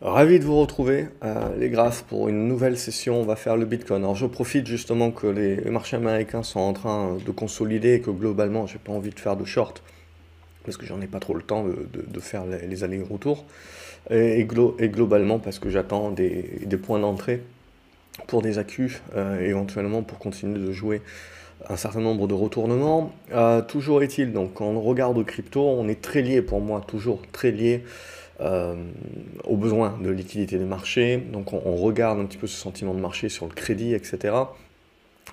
Ravi de vous retrouver, euh, les graphes, pour une nouvelle session. On va faire le Bitcoin. Alors, je profite justement que les marchés américains sont en train de consolider et que globalement, j'ai pas envie de faire de short parce que j'en ai pas trop le temps de, faire les, allers-retours et, globalement parce que j'attends des, points d'entrée pour des accus, euh, éventuellement pour continuer de jouer un certain nombre de retournements. Euh, toujours est-il, donc quand on regarde crypto, on est très lié pour moi, toujours très lié euh, aux besoins de liquidité des marchés. Donc on, regarde un petit peu ce sentiment de marché sur le crédit, etc.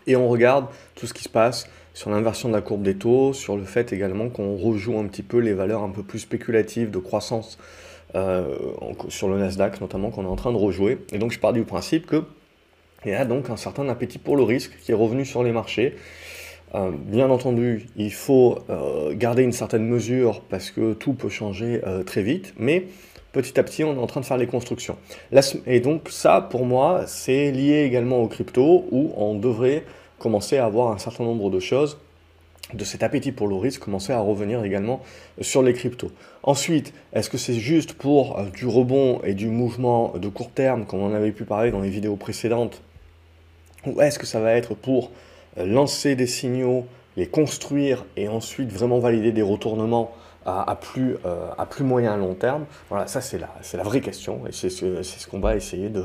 Et on regarde tout ce qui se passe sur l'inversion de la courbe des taux, sur le fait également qu'on rejoue un petit peu les valeurs un peu plus spéculatives de croissance euh, sur le Nasdaq notamment qu'on est en train de rejouer. Et donc je pars du principe que il y a donc un certain appétit pour le risque qui est revenu sur les marchés. Euh, bien entendu, il faut euh, garder une certaine mesure parce que tout peut changer euh, très vite, mais petit à petit, on est en train de faire les constructions. et donc ça, pour moi, c'est lié également aux crypto où on devrait commencer à avoir un certain nombre de choses de cet appétit pour le risque commencer à revenir également sur les cryptos. Ensuite, est-ce que c'est juste pour du rebond et du mouvement de court terme, comme on avait pu parler dans les vidéos précédentes, ou est-ce que ça va être pour lancer des signaux, les construire et ensuite vraiment valider des retournements à, plus, euh, à plus moyen à long terme Voilà, ça c'est la, c'est la vraie question et c'est ce, c'est ce qu'on va essayer de,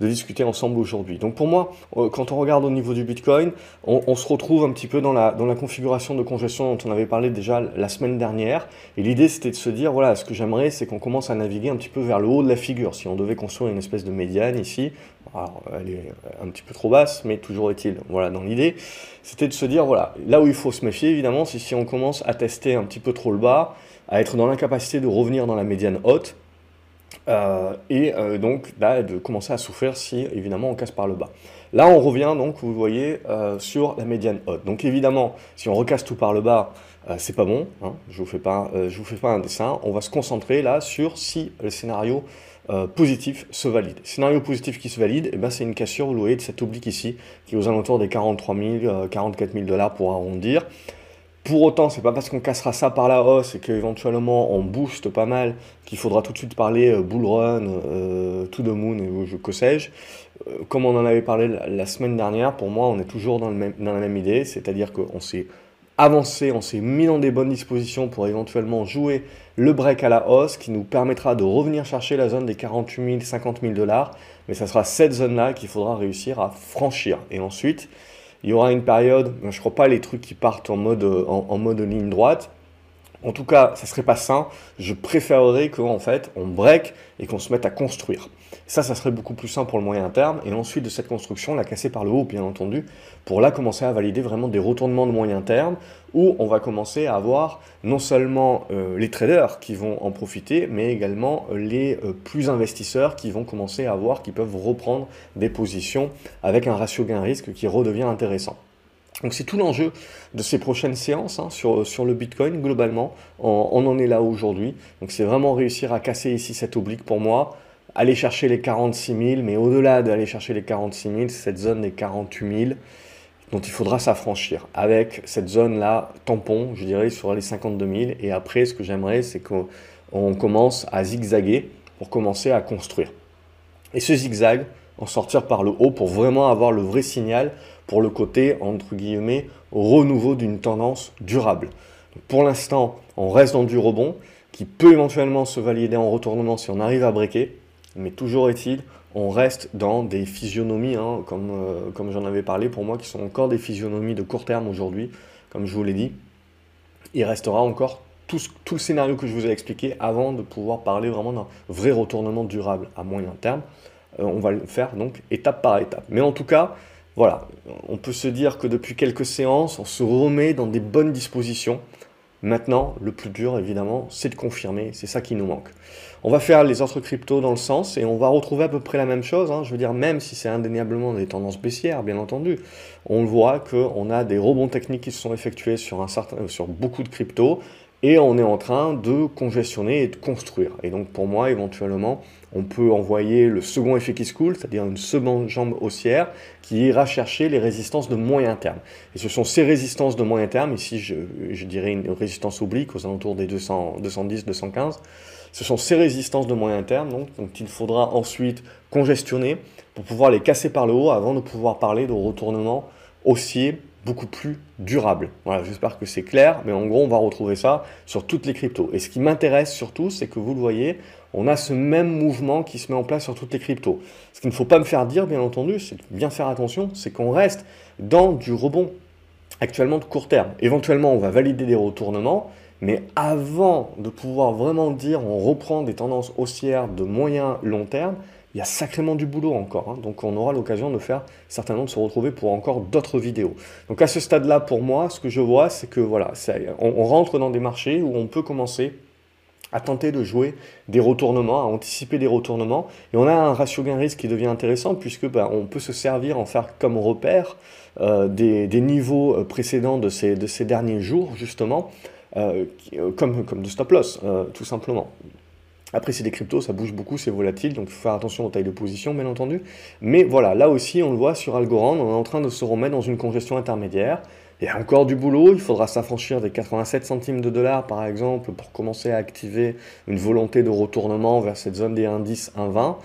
de discuter ensemble aujourd'hui. Donc pour moi, euh, quand on regarde au niveau du Bitcoin, on, on, se retrouve un petit peu dans la, dans la configuration de congestion dont on avait parlé déjà la semaine dernière. Et l'idée c'était de se dire, voilà, ce que j'aimerais c'est qu'on commence à naviguer un petit peu vers le haut de la figure. Si on devait construire une espèce de médiane ici, alors, elle est un petit peu trop basse, mais toujours est-il, voilà, dans l'idée, c'était de se dire, voilà, là où il faut se méfier, évidemment, c'est si on commence à tester un petit peu trop le bas, à être dans l'incapacité de revenir dans la médiane haute, euh, et euh, donc là, de commencer à souffrir si, évidemment, on casse par le bas. Là, on revient, donc, vous voyez, euh, sur la médiane haute. Donc, évidemment, si on recasse tout par le bas, c'est pas bon, hein, je vous fais vous fais pas un dessin, on va se concentrer là sur si le scénario euh, positif se valide. Scénario positif qui se valide, et eh ben c'est une cassure, voyez, de cette oblique ici, qui est aux alentours des 43 000, 44 000 dollars pour arrondir. Pour autant, c'est pas parce qu'on cassera ça par la hausse et qu'éventuellement on booste pas mal qu'il faudra tout de suite parler euh, bull run, euh, to the moon, ou que sais-je. Euh, comme on en avait parlé la, semaine dernière, pour moi, on est toujours dans la même idée, c'est-à-dire qu'on s'est avancé, on s'est mis dans des bonnes dispositions pour éventuellement jouer le break à la hausse qui nous permettra de revenir chercher la zone des 48 000, 50 000 dollars. Mais ça sera cette zone-là qu'il faudra réussir à franchir. Et ensuite, il y aura une période, je ne crois pas les trucs qui partent en mode, en, mode ligne droite. En tout cas, ça serait pas sain. Je préférerais qu'en fait, on break et qu'on se mette à construire. Ça, ça serait beaucoup plus simple pour le moyen terme. Et ensuite de cette construction, la casser par le haut, bien entendu, pour là commencer à valider vraiment des retournements de moyen terme, où on va commencer à avoir non seulement euh, les traders qui vont en profiter, mais également euh, les euh, plus investisseurs qui vont commencer à voir, qui peuvent reprendre des positions avec un ratio gain-risque qui redevient intéressant. Donc c'est tout l'enjeu de ces prochaines séances hein, sur, sur le Bitcoin globalement. On, en est là aujourd'hui. Donc c'est vraiment réussir à casser ici cette oblique pour moi aller chercher les 46 000, mais au-delà d'aller chercher les 46 000, c'est cette zone des 48 000 dont il faudra s'affranchir avec cette zone-là tampon, je dirais, sur les 52 000. Et après, ce que j'aimerais, c'est qu'on commence à zigzaguer pour commencer à construire. Et ce zigzag, en sortir par le haut pour vraiment avoir le vrai signal pour le côté, entre guillemets, renouveau d'une tendance durable. pour l'instant, on reste dans du rebond qui peut éventuellement se valider en retournement si on arrive à breaker. Mais toujours est-il, on reste dans des physionomies, hein, comme, euh, comme j'en avais parlé pour moi, qui sont encore des physionomies de court terme aujourd'hui, comme je vous l'ai dit. Il restera encore tout, le scénario que je vous ai expliqué avant de pouvoir parler vraiment d'un vrai retournement durable à moyen terme. Euh, on va le faire donc étape par étape. Mais en tout cas, voilà, on peut se dire que depuis quelques séances, on se remet dans des bonnes dispositions Maintenant, le plus dur, évidemment, c'est de confirmer, c'est ça qui nous manque. On va faire les autres cryptos dans le sens et on va retrouver à peu près la même chose. Hein. Je veux dire, même si c'est indéniablement des tendances baissières, bien entendu, on voit qu'on a des rebonds techniques qui se sont effectués sur, sur beaucoup de cryptos et on est en train de congestionner et de construire. Et donc pour moi, éventuellement, on peut envoyer le second effet qui se coule, c'est-à-dire une seconde jambe haussière qui ira chercher les résistances de moyen terme. Et ce sont ces résistances de moyen terme, ici je, dirais une résistance oblique aux alentours des 200, 210, 215, Ce sont ces résistances de moyen terme, donc, donc il faudra ensuite congestionner pour pouvoir les casser par le haut avant de pouvoir parler de retournement haussier beaucoup plus durable. Voilà, j'espère que c'est clair, mais en gros, on va retrouver ça sur toutes les cryptos. Et ce qui m'intéresse surtout, c'est que vous le voyez, on a ce même mouvement qui se met en place sur toutes les cryptos. Ce qu'il ne faut pas me faire dire, bien entendu, c'est bien faire attention, c'est qu'on reste dans du rebond actuellement de court terme. Éventuellement, on va valider des retournements, mais avant de pouvoir vraiment dire on reprend des tendances haussières de moyen long terme, il y a sacrément du boulot encore. Hein. donc on aura l'occasion de faire certainement de se retrouver pour encore d'autres vidéos. Donc à ce stade-là, pour moi, ce que je vois, c'est que voilà, on, rentre dans des marchés où on peut commencer à tenter de jouer des retournements, à anticiper des retournements. Et on a un ratio gain-risque qui devient intéressant puisque bah, on peut se servir, en faire comme repère euh, des, niveaux euh, précédents de ces, de ces derniers jours, justement, euh, comme, comme de stop-loss, tout simplement. Après, c'est des cryptos, ça bouge beaucoup, c'est volatile, donc il faut faire attention aux tailles de position, bien entendu. Mais voilà, là aussi, on le voit sur Algorand, on est en train de se remettre dans une congestion intermédiaire. Il y a encore du boulot, il faudra s'affranchir des 87 centimes de dollars, par exemple, pour commencer à activer une volonté de retournement vers cette zone des indices 1,20.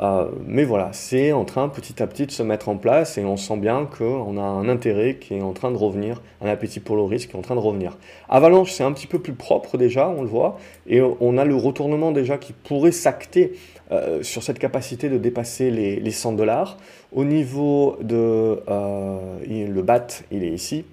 Euh, mais voilà, c'est en train petit à petit de se mettre en place et on sent bien qu'on a un intérêt qui est en train de revenir, un appétit pour le risque qui est en train de revenir. Avalanche, c'est un petit peu plus propre déjà, on le voit, et on a le retournement déjà qui pourrait s'acter euh, sur cette capacité de dépasser les, 100 dollars. Au niveau de euh, le BAT, il est ici,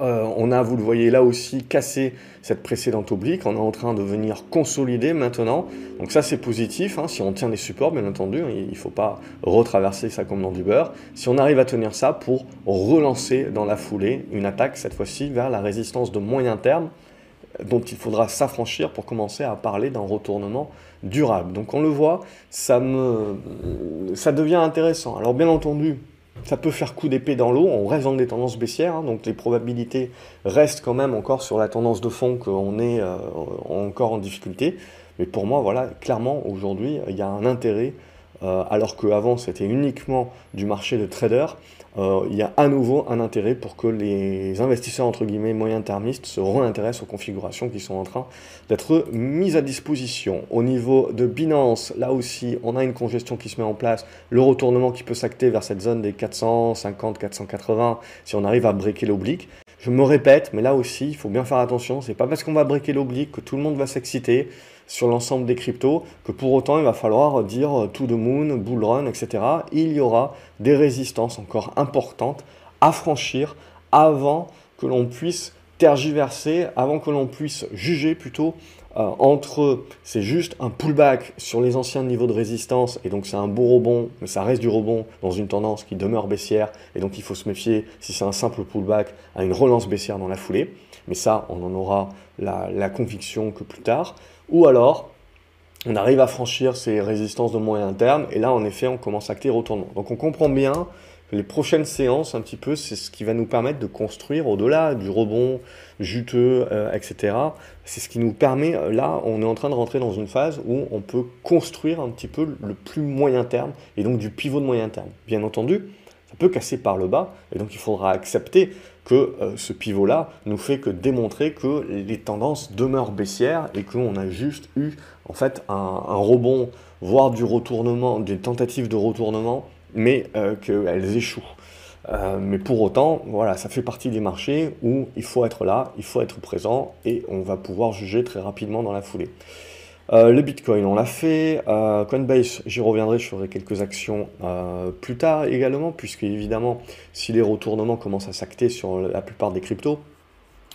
euh, on a, vous le voyez là aussi, cassé cette précédente oblique. On est en train de venir consolider maintenant. Donc ça, c'est positif. Hein. Si on tient les supports, bien entendu, hein, il ne faut pas retraverser ça comme dans du beurre. Si on arrive à tenir ça pour relancer dans la foulée une attaque, cette fois-ci, vers la résistance de moyen terme, dont il faudra s'affranchir pour commencer à parler d'un retournement durable. Donc on le voit, ça, me, ça devient intéressant. Alors bien entendu, ça peut faire coup d'épée dans l'eau, on reste dans des tendances baissières, hein, donc les probabilités restent quand même encore sur la tendance de fond qu'on est euh, encore en difficulté. Mais pour moi, voilà, clairement, aujourd'hui, il y a un intérêt, euh, alors qu'avant c'était uniquement du marché de traders, euh, il y a à nouveau un intérêt pour que les investisseurs entre guillemets moyen-termistes se réintéressent aux configurations qui sont en train d'être mises à disposition. Au niveau de Binance, là aussi, on a une congestion qui se met en place, le retournement qui peut s'acter vers cette zone des 450, 480 si on arrive à breaker l'oblique. Je me répète, mais là aussi, il faut bien faire attention. C'est pas parce qu'on va breaker l'oblique que tout le monde va s'exciter sur l'ensemble des cryptos, que pour autant il va falloir dire to the moon, bull run, etc. Il y aura des résistances encore importantes à franchir avant que l'on puisse tergiverser, avant que l'on puisse juger plutôt euh, entre c'est juste un pullback sur les anciens niveaux de résistance et donc c'est un beau rebond, mais ça reste du rebond dans une tendance qui demeure baissière et donc il faut se méfier si c'est un simple pullback à une relance baissière dans la foulée. Mais ça, on en aura la conviction que plus tard. Ou alors, on arrive à franchir ces résistances de moyen terme, et là, en effet, on commence à acter retournement. Donc, on comprend bien que les prochaines séances, un petit peu, c'est ce qui va nous permettre de construire au-delà du rebond juteux, euh, etc. C'est ce qui nous permet, euh, là, on est en train de rentrer dans une phase où on peut construire un petit peu le plus moyen terme, et donc du pivot de moyen terme. Bien entendu, ça peut casser par le bas, et donc il faudra accepter que euh, ce pivot-là nous fait que démontrer que les tendances demeurent baissières et qu'on a juste eu en fait un, rebond, voire du retournement, des tentatives de retournement, mais euh, qu'elles échouent. Euh, mais pour autant, voilà, ça fait partie des marchés où il faut être là, il faut être présent et on va pouvoir juger très rapidement dans la foulée. Euh, le Bitcoin, on l'a fait. Euh, Coinbase, j'y reviendrai, je ferai quelques actions euh, plus tard également, puisque évidemment, si les retournements commencent à s'acter sur la plupart des cryptos,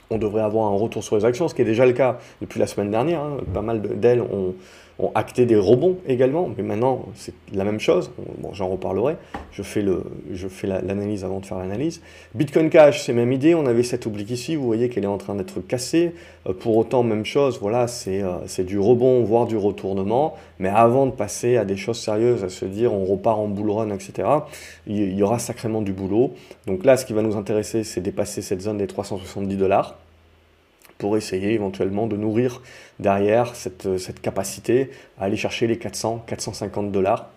on devrait avoir un retour sur les actions, ce qui est déjà le cas depuis la semaine dernière. Hein. Pas mal d'elles ont, ont acté des rebonds également, mais maintenant c'est la même chose. Bon, j'en reparlerai. Je fais le, je fais l'analyse avant de faire l'analyse. Bitcoin Cash, c'est même idée. On avait cette oblique ici. Vous voyez qu'elle est en train d'être cassée. Euh, pour autant, même chose. Voilà, c'est euh, du rebond, voire du retournement. Mais avant de passer à des choses sérieuses, à se dire on repart en bull run, etc. Il y aura sacrément du boulot. Donc là, ce qui va nous intéresser, c'est dépasser cette zone des 370 dollars pour essayer éventuellement de nourrir derrière cette, cette capacité à aller chercher les 400, 450 dollars.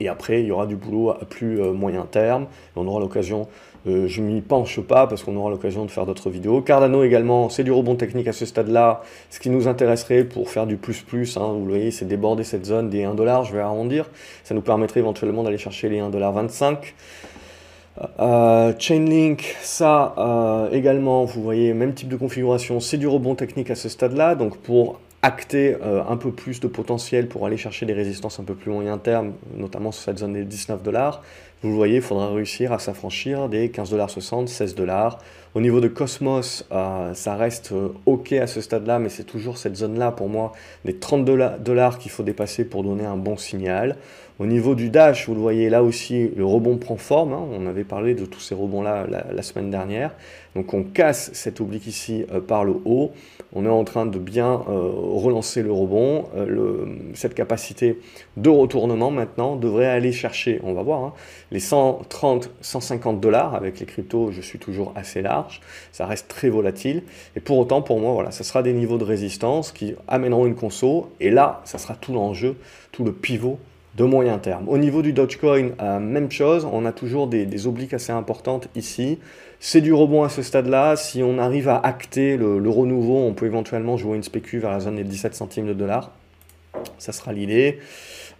Et après, il y aura du boulot à plus euh, moyen terme. On aura l'occasion euh, je m'y penche pas parce qu'on aura l'occasion de faire d'autres vidéos. Cardano également, c'est du rebond technique à ce stade-là. Ce qui nous intéresserait pour faire du plus-plus, hein, vous voyez, c'est déborder cette zone des 1$, je vais arrondir. Ça nous permettrait éventuellement d'aller chercher les 1,25$. Euh, Chainlink, ça euh, également, vous voyez, même type de configuration, c'est du rebond technique à ce stade-là. Donc pour acter euh, un peu plus de potentiel pour aller chercher des résistances un peu plus moyen terme, notamment sur cette zone des 19 dollars, vous voyez, il faudra réussir à s'affranchir des 15,60$, 16 dollars. Au niveau de Cosmos, ça reste OK à ce stade-là, mais c'est toujours cette zone-là, pour moi, des 30 dollars qu'il faut dépasser pour donner un bon signal. Au niveau du Dash, vous le voyez là aussi, le rebond prend forme. Hein. On avait parlé de tous ces rebonds-là la, semaine dernière. Donc on casse cet oblique ici euh, par le haut. On est en train de bien euh, relancer le rebond. Euh, cette capacité de retournement maintenant devrait aller chercher, on va voir, hein, les 130, 150 dollars. Avec les cryptos, je suis toujours assez large. Ça reste très volatile. Et pour autant, pour moi, voilà, ça sera des niveaux de résistance qui amèneront une conso. Et là, ça sera tout l'enjeu, tout le pivot de moyen terme. Au niveau du Dogecoin, euh, même chose, on a toujours des, obliques assez importantes ici. C'est du rebond à ce stade-là. Si on arrive à acter le, le, renouveau, on peut éventuellement jouer une spécu vers la zone des 17 centimes de dollars. Ça sera l'idée.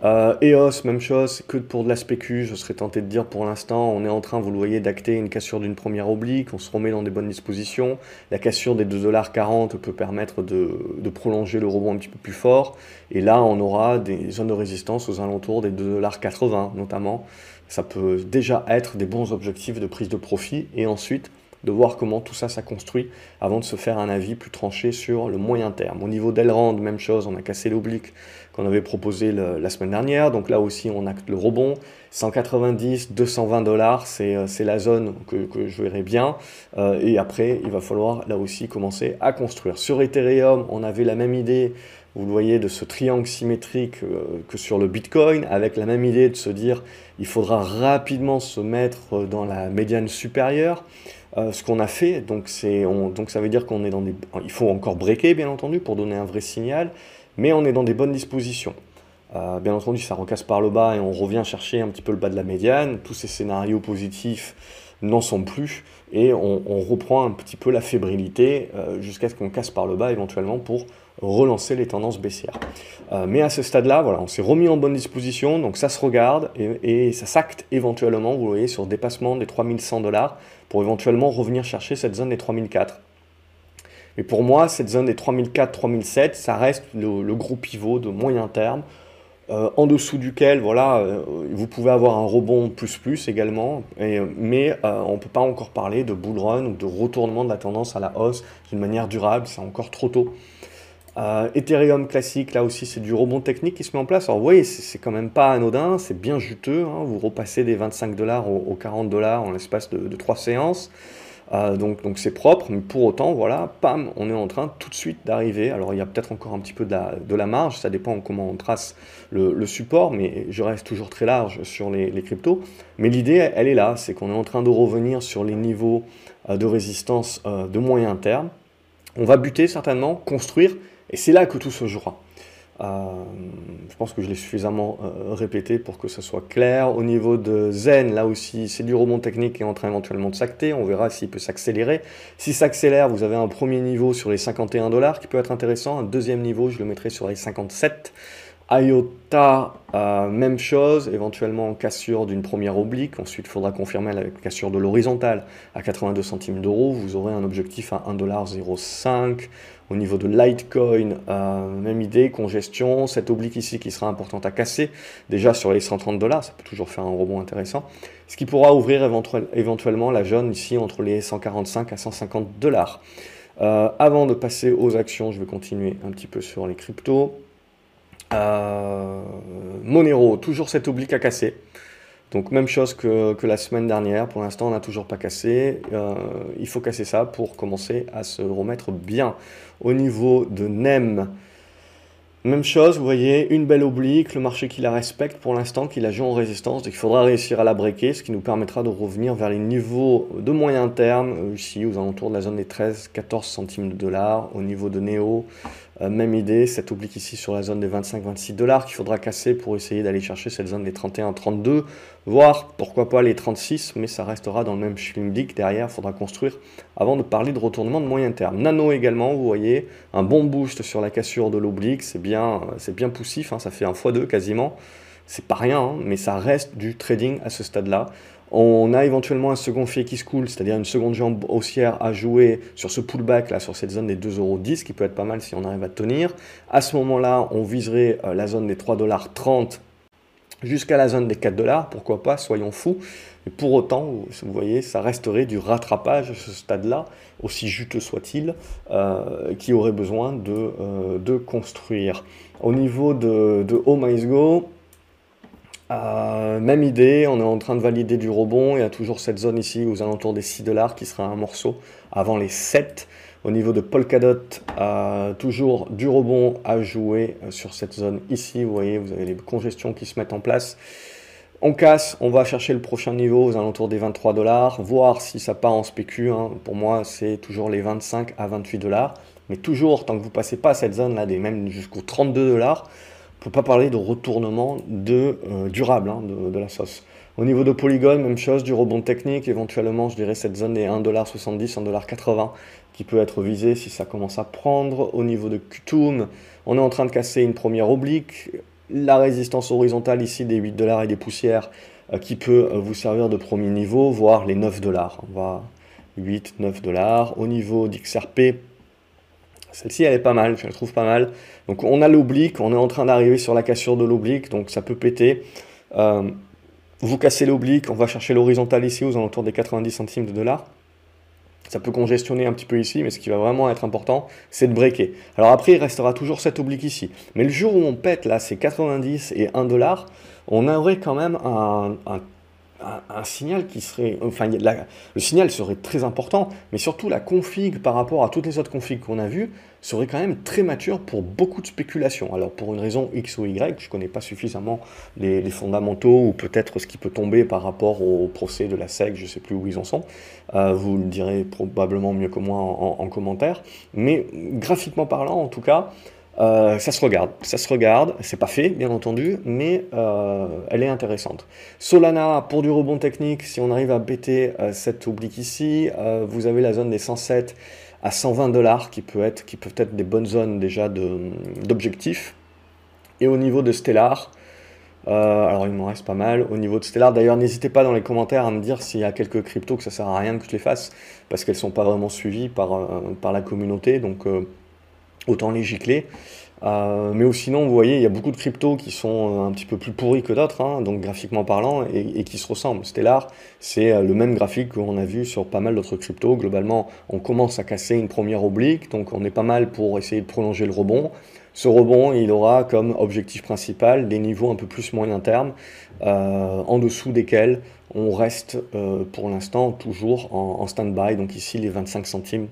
Euh, EOS, même chose, que pour de la spécu, je serais tenté de dire pour l'instant, on est en train, vous le voyez, d'acter une cassure d'une première oblique, on se remet dans des bonnes dispositions. La cassure des 2,40$ peut permettre de, de, prolonger le rebond un petit peu plus fort. Et là, on aura des zones de résistance aux alentours des 2,80$ notamment. Ça peut déjà être des bons objectifs de prise de profit. Et ensuite, de voir comment tout ça, ça construit avant de se faire un avis plus tranché sur le moyen terme. Au niveau d'Elrand, même chose, on a cassé l'oblique qu'on avait proposé la semaine dernière. Donc là aussi, on acte le rebond. 190, 220 dollars, euh, c'est la zone que, que, je verrai bien. Euh, et après, il va falloir là aussi commencer à construire. Sur Ethereum, on avait la même idée vous le voyez, de ce triangle symétrique euh, que sur le Bitcoin, avec la même idée de se dire il faudra rapidement se mettre dans la médiane supérieure. Euh, ce qu'on a fait, donc, donc ça veut dire qu'on est dans des... Il faut encore breaker, bien entendu, pour donner un vrai signal, mais on est dans des bonnes dispositions. Euh, bien entendu, ça recasse par le bas et on revient chercher un petit peu le bas de la médiane. Tous ces scénarios positifs n'en sont plus et on, reprend un petit peu la fébrilité jusqu'à ce qu'on casse par le bas éventuellement pour relancer les tendances baissières. Euh, mais à ce stade-là, on s'est remis en bonne disposition, donc ça se regarde et, ça s'acte éventuellement, vous voyez, sur le dépassement des 3100 dollars pour éventuellement revenir chercher cette zone des 3004. Mais pour moi, cette zone des 3004-3007, ça reste le, gros pivot de moyen terme, euh, en dessous duquel, voilà, euh, vous pouvez avoir un rebond plus plus également, mais on ne peut pas encore parler de bull run ou de retournement de la tendance à la hausse d'une manière durable, c'est encore trop tôt. Euh, Ethereum classique, là aussi, c'est du rebond technique qui se met en place. Alors, vous voyez, c'est quand même pas anodin, c'est bien juteux. Hein. Vous repassez des 25 dollars aux, 40 dollars en l'espace de, trois séances. Euh, donc, donc c'est propre, mais pour autant, voilà, pam, on est en train tout de suite d'arriver. Alors, il y a peut-être encore un petit peu de la, marge, ça dépend comment on trace le, support, mais je reste toujours très large sur les, cryptos. Mais l'idée, elle est là, c'est qu'on est en train de revenir sur les niveaux euh, de résistance de moyen terme. On va buter certainement, construire, et c'est là que tout se jouera. Euh, je pense que je l'ai suffisamment euh, répété pour que ce soit clair. Au niveau de Zen, là aussi, c'est du rebond technique qui est en train éventuellement de s'acter. On verra s'il peut s'accélérer. Si ça s'accélère, vous avez un premier niveau sur les 51 dollars qui peut être intéressant. Un deuxième niveau, je le mettrai sur les 57. IOTA, euh, même chose, éventuellement cassure d'une première oblique. Ensuite, il faudra confirmer la cassure de l'horizontale à 82 centimes d'euros. Vous aurez un objectif à 1,05$. Au niveau de Litecoin, euh, même idée, congestion, cette oblique ici qui sera importante à casser, déjà sur les 130 dollars, ça peut toujours faire un rebond intéressant, ce qui pourra ouvrir éventuellement la jaune ici entre les 145 à 150 dollars. Euh, avant de passer aux actions, je vais continuer un petit peu sur les cryptos. Euh, Monero, toujours cette oblique à casser. Donc même chose que, la semaine dernière, pour l'instant on n'a toujours pas cassé, euh, il faut casser ça pour commencer à se remettre bien. Au niveau de NEM, même chose, vous voyez, une belle oblique, le marché qui la respecte pour l'instant, qui la joue en résistance, donc il faudra réussir à la breaker, ce qui nous permettra de revenir vers les niveaux de moyen terme, euh, ici aux alentours de la zone des 13-14 centimes de dollars, au niveau de Neo, Euh, même idée, cette oblique ici sur la zone des 25-26 dollars qu'il faudra casser pour essayer d'aller chercher cette zone des 31-32, voire pourquoi pas les 36, mais ça restera dans le même schlimdick. Derrière, il faudra construire avant de parler de retournement de moyen terme. Nano également, vous voyez, un bon boost sur la cassure de l'oblique, c'est bien, bien poussif, hein, ça fait un x2 quasiment. C'est pas rien, hein, mais ça reste du trading à ce stade-là. On a éventuellement un second fait qui se coule, c'est-à-dire une seconde jambe haussière à jouer sur ce pullback, là, sur cette zone des 2,10€, qui peut être pas mal si on arrive à tenir. À ce moment-là, on viserait euh, la zone des 3,30$ jusqu'à la zone des 4 dollars, pourquoi pas, soyons fous. Mais pour autant, vous voyez, ça resterait du rattrapage à ce stade-là, aussi juteux soit-il, euh, qui aurait besoin de, euh, de, construire. Au niveau de, de Oh Go, même idée, on est en train de valider du rebond. Il y a toujours cette zone ici aux alentours des 6 dollars qui sera un morceau avant les 7. Au niveau de Polkadot, toujours du rebond à jouer euh, sur cette zone ici. Vous voyez, vous avez les congestions qui se mettent en place. On casse, on va chercher le prochain niveau aux alentours des 23 dollars, voir si ça part en spécu. Hein. Pour moi, c'est toujours les 25 à 28 dollars. Mais toujours, tant que vous passez pas cette zone-là, même jusqu'aux 32 dollars, ne pas parler de retournement de, euh, durable hein, de, la sauce. Au niveau de Polygon, même chose, du rebond technique, éventuellement je dirais cette zone des 1,70$, 1,80$ qui peut être visée si ça commence à prendre. Au niveau de Qtum, on est en train de casser une première oblique, la résistance horizontale ici des 8$ et des poussières euh, qui peut euh, vous servir de premier niveau, voire les 9$. On va 8, 9 dollars. Au niveau d'XRP, celle-ci, elle est pas mal, je la trouve pas mal. Donc on a l'oblique, on est en train d'arriver sur la cassure de l'oblique, donc ça peut péter. Euh, vous cassez l'oblique, on va chercher l'horizontale ici aux alentours des 90 centimes de dollars. Ça peut congestionner un petit peu ici, mais ce qui va vraiment être important, c'est de breaker. Alors après, il restera toujours cette oblique ici. Mais le jour où on pète, là, c'est 90 et 1 dollar, on aurait quand même un un, signal qui serait, enfin, le signal serait très important, mais surtout la config par rapport à toutes les autres configs qu'on a vues serait quand même très mature pour beaucoup de spéculations. Alors pour une raison X ou Y, je ne connais pas suffisamment les, fondamentaux ou peut-être ce qui peut tomber par rapport au procès de la SEC, je ne sais plus où ils en sont. Euh, vous le direz probablement mieux que moi en commentaire. Mais graphiquement parlant, en tout cas, euh, ça se regarde, ça se regarde, c'est pas fait bien entendu, mais euh, elle est intéressante. Solana, pour du rebond technique, si on arrive à bêter euh, cette oblique ici, vous avez la zone des 107 à 120 dollars qui, qui peuvent être des bonnes zones déjà d'objectifs. Et au niveau de Stellar, alors il m'en reste pas mal. Au niveau de Stellar, d'ailleurs, n'hésitez pas dans les commentaires à me dire s'il y a quelques cryptos que ça sert à rien que je les fasse, parce qu'elles sont pas vraiment suivies par, par la communauté. Donc autant les gicler. Euh, mais sinon, vous voyez, il y a beaucoup de cryptos qui sont euh, un petit peu plus pourris que d'autres, hein, donc graphiquement parlant, et, qui se ressemblent. Stellar, c'est euh, le même graphique qu'on a vu sur pas mal d'autres cryptos. Globalement, on commence à casser une première oblique, donc on est pas mal pour essayer de prolonger le rebond. Ce rebond, il aura comme objectif principal des niveaux un peu plus moyen terme, en dessous desquels on reste pour l'instant toujours en, stand-by, donc ici les 25 centimes,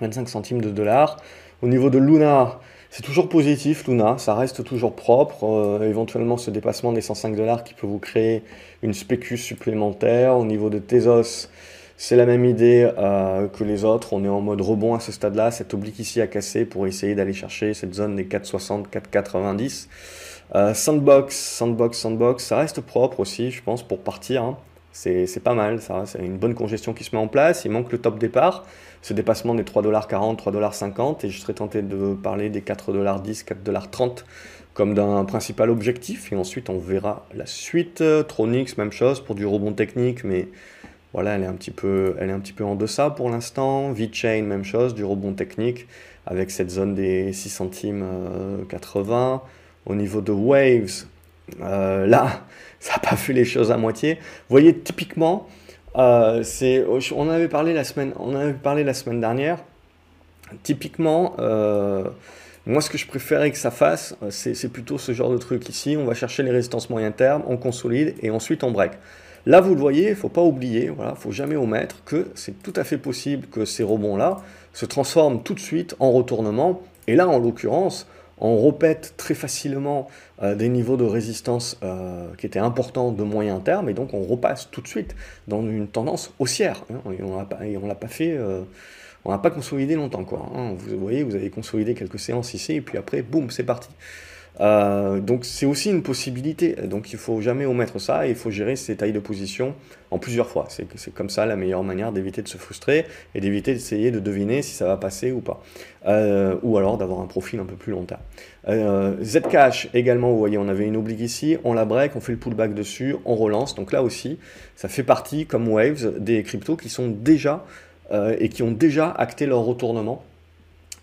25 centimes de dollars. Au niveau de Luna, c'est toujours positif, Luna, ça reste toujours propre. Euh, éventuellement, ce dépassement des 105 dollars qui peut vous créer une spécu supplémentaire. Au niveau de Tezos, c'est la même idée euh, que les autres. On est en mode rebond à ce stade-là. Cette oblique ici à casser pour essayer d'aller chercher cette zone des 4,60, 4,90. Euh, sandbox, sandbox, sandbox, ça reste propre aussi, je pense, pour partir. Hein. C'est pas mal, ça. C'est une bonne congestion qui se met en place. Il manque le top départ ce dépassement des 3,40$, 3,50$, et je serais tenté de parler des 4,10$, 4,30$ comme d'un principal objectif, et ensuite on verra la suite. Tronix, même chose pour du rebond technique, mais voilà, elle est un petit peu, elle est un petit peu en deçà pour l'instant. VeChain, même chose, du rebond technique, avec cette zone des 6 centimes 80. Euh, Au niveau de Waves, euh, là, ça n'a pas fait les choses à moitié. Vous voyez, typiquement, euh, on, avait parlé la semaine, on avait parlé la semaine dernière. Typiquement, euh, moi, ce que je préférais que ça fasse, c'est plutôt ce genre de truc ici. On va chercher les résistances moyen terme, on consolide et ensuite on break. Là, vous le voyez, il ne faut pas oublier, voilà, faut jamais omettre que c'est tout à fait possible que ces rebonds-là se transforment tout de suite en retournement. Et là, en l'occurrence, on répète très facilement euh, des niveaux de résistance euh, qui étaient importants de moyen terme, et donc on repasse tout de suite dans une tendance haussière. Hein, et on ne l'a pas fait, euh, on n'a pas consolidé longtemps, quoi. Hein. Vous voyez, vous avez consolidé quelques séances ici, et puis après, boum, c'est parti. Euh, donc c'est aussi une possibilité. Donc il faut jamais omettre ça et il faut gérer ces tailles de position en plusieurs fois. C'est comme ça la meilleure manière d'éviter de se frustrer et d'éviter d'essayer de deviner si ça va passer ou pas. Euh, ou alors d'avoir un profil un peu plus long terme. Euh, Zcash également, vous voyez, on avait une oblique ici, on la break, on fait le pullback dessus, on relance. Donc là aussi, ça fait partie, comme Waves, des cryptos qui sont déjà et qui ont déjà acté leur retournement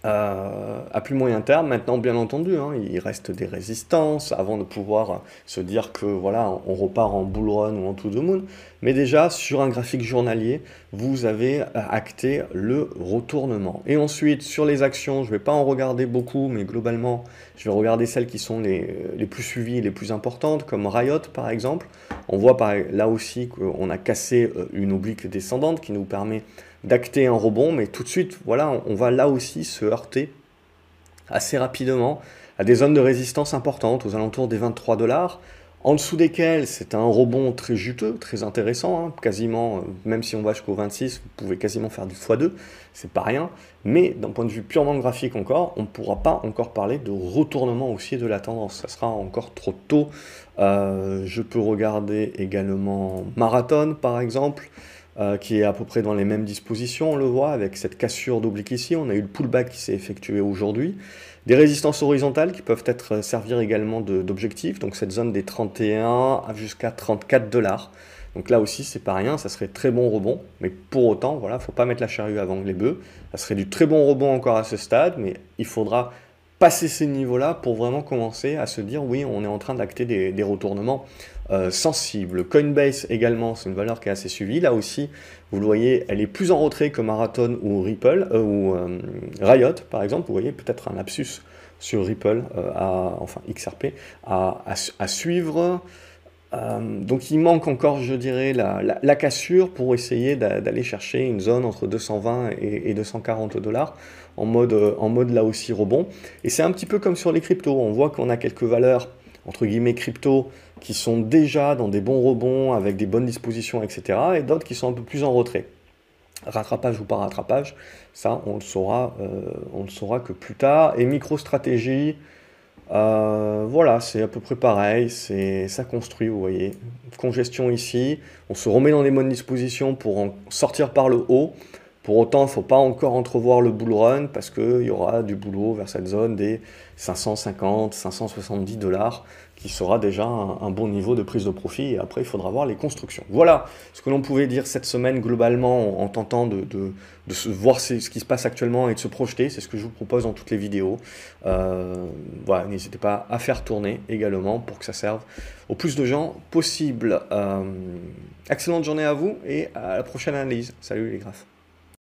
euh, à plus moyen terme, maintenant bien entendu, hein, il reste des résistances avant de pouvoir se dire que voilà, on repart en bull run ou en to the moon. Mais déjà, sur un graphique journalier, vous avez acté le retournement. Et ensuite, sur les actions, je ne vais pas en regarder beaucoup, mais globalement, je vais regarder celles qui sont les, les plus suivies, les plus importantes, comme Riot par exemple. On voit là aussi qu'on a cassé euh, une oblique descendante qui nous permet d'acter un rebond, mais tout de suite, voilà, on va là aussi se heurter assez rapidement à des zones de résistance importantes, aux alentours des 23 dollars, en dessous desquels c'est un rebond très juteux, très intéressant, hein, quasiment, euh, même si on va jusqu'au 26, vous pouvez quasiment faire du x2, c'est pas rien, mais d'un point de vue purement graphique encore, on ne pourra pas encore parler de retournement haussier de la tendance, ça sera encore trop tôt. Euh, je peux regarder également Marathon par exemple, euh, qui est à peu près dans les mêmes dispositions, on le voit, avec cette cassure d'oblique ici. On a eu le pullback qui s'est effectué aujourd'hui. Des résistances horizontales qui peuvent être euh, servir également d'objectifs, donc cette zone des 31 jusqu'à 34 dollars. Donc là aussi, c'est pas rien, ça serait très bon rebond, mais pour autant, voilà, faut pas mettre la charrue avant les bœufs. Ça serait du très bon rebond encore à ce stade, mais il faudra passer ces niveaux-là pour vraiment commencer à se dire oui, on est en train d'acter des, retournements euh, sensibles. Coinbase également, c'est une valeur qui est assez suivie. Là aussi, vous le voyez, elle est plus en retrait que Marathon ou Ripple euh, ou euh, Riot par exemple. Vous voyez peut-être un lapsus sur Ripple, enfin XRP, à, suivre. Donc il manque encore, je dirais, la, cassure pour essayer d'aller chercher une zone entre 220 et, et 240 dollars en mode, euh, en mode là aussi rebond. Et c'est un petit peu comme sur les cryptos. On voit qu'on a quelques valeurs, entre guillemets, crypto, qui sont déjà dans des bons rebonds, avec des bonnes dispositions, etc. Et d'autres qui sont un peu plus en retrait. Rattrapage ou pas rattrapage, ça, on le saura, euh, on le saura que plus tard. Et micro-stratégie, euh, voilà, c'est à peu près pareil, c'est ça construit, vous voyez. Congestion ici, on se remet dans les bonnes dispositions pour en sortir par le haut. Pour autant, il ne faut pas encore entrevoir le bull run parce qu'il y aura du boulot vers cette zone des 550, 570 dollars sera déjà un, bon niveau de prise de profit. Et après, il faudra voir les constructions. Voilà ce que l'on pouvait dire cette semaine globalement en, tentant de, voir ce, qui se passe actuellement et de se projeter. C'est ce que je vous propose dans toutes les vidéos. Euh, voilà, n'hésitez pas à faire tourner également pour que ça serve au plus de gens possible. Euh, excellente journée à vous et à la prochaine analyse. Salut les graphes.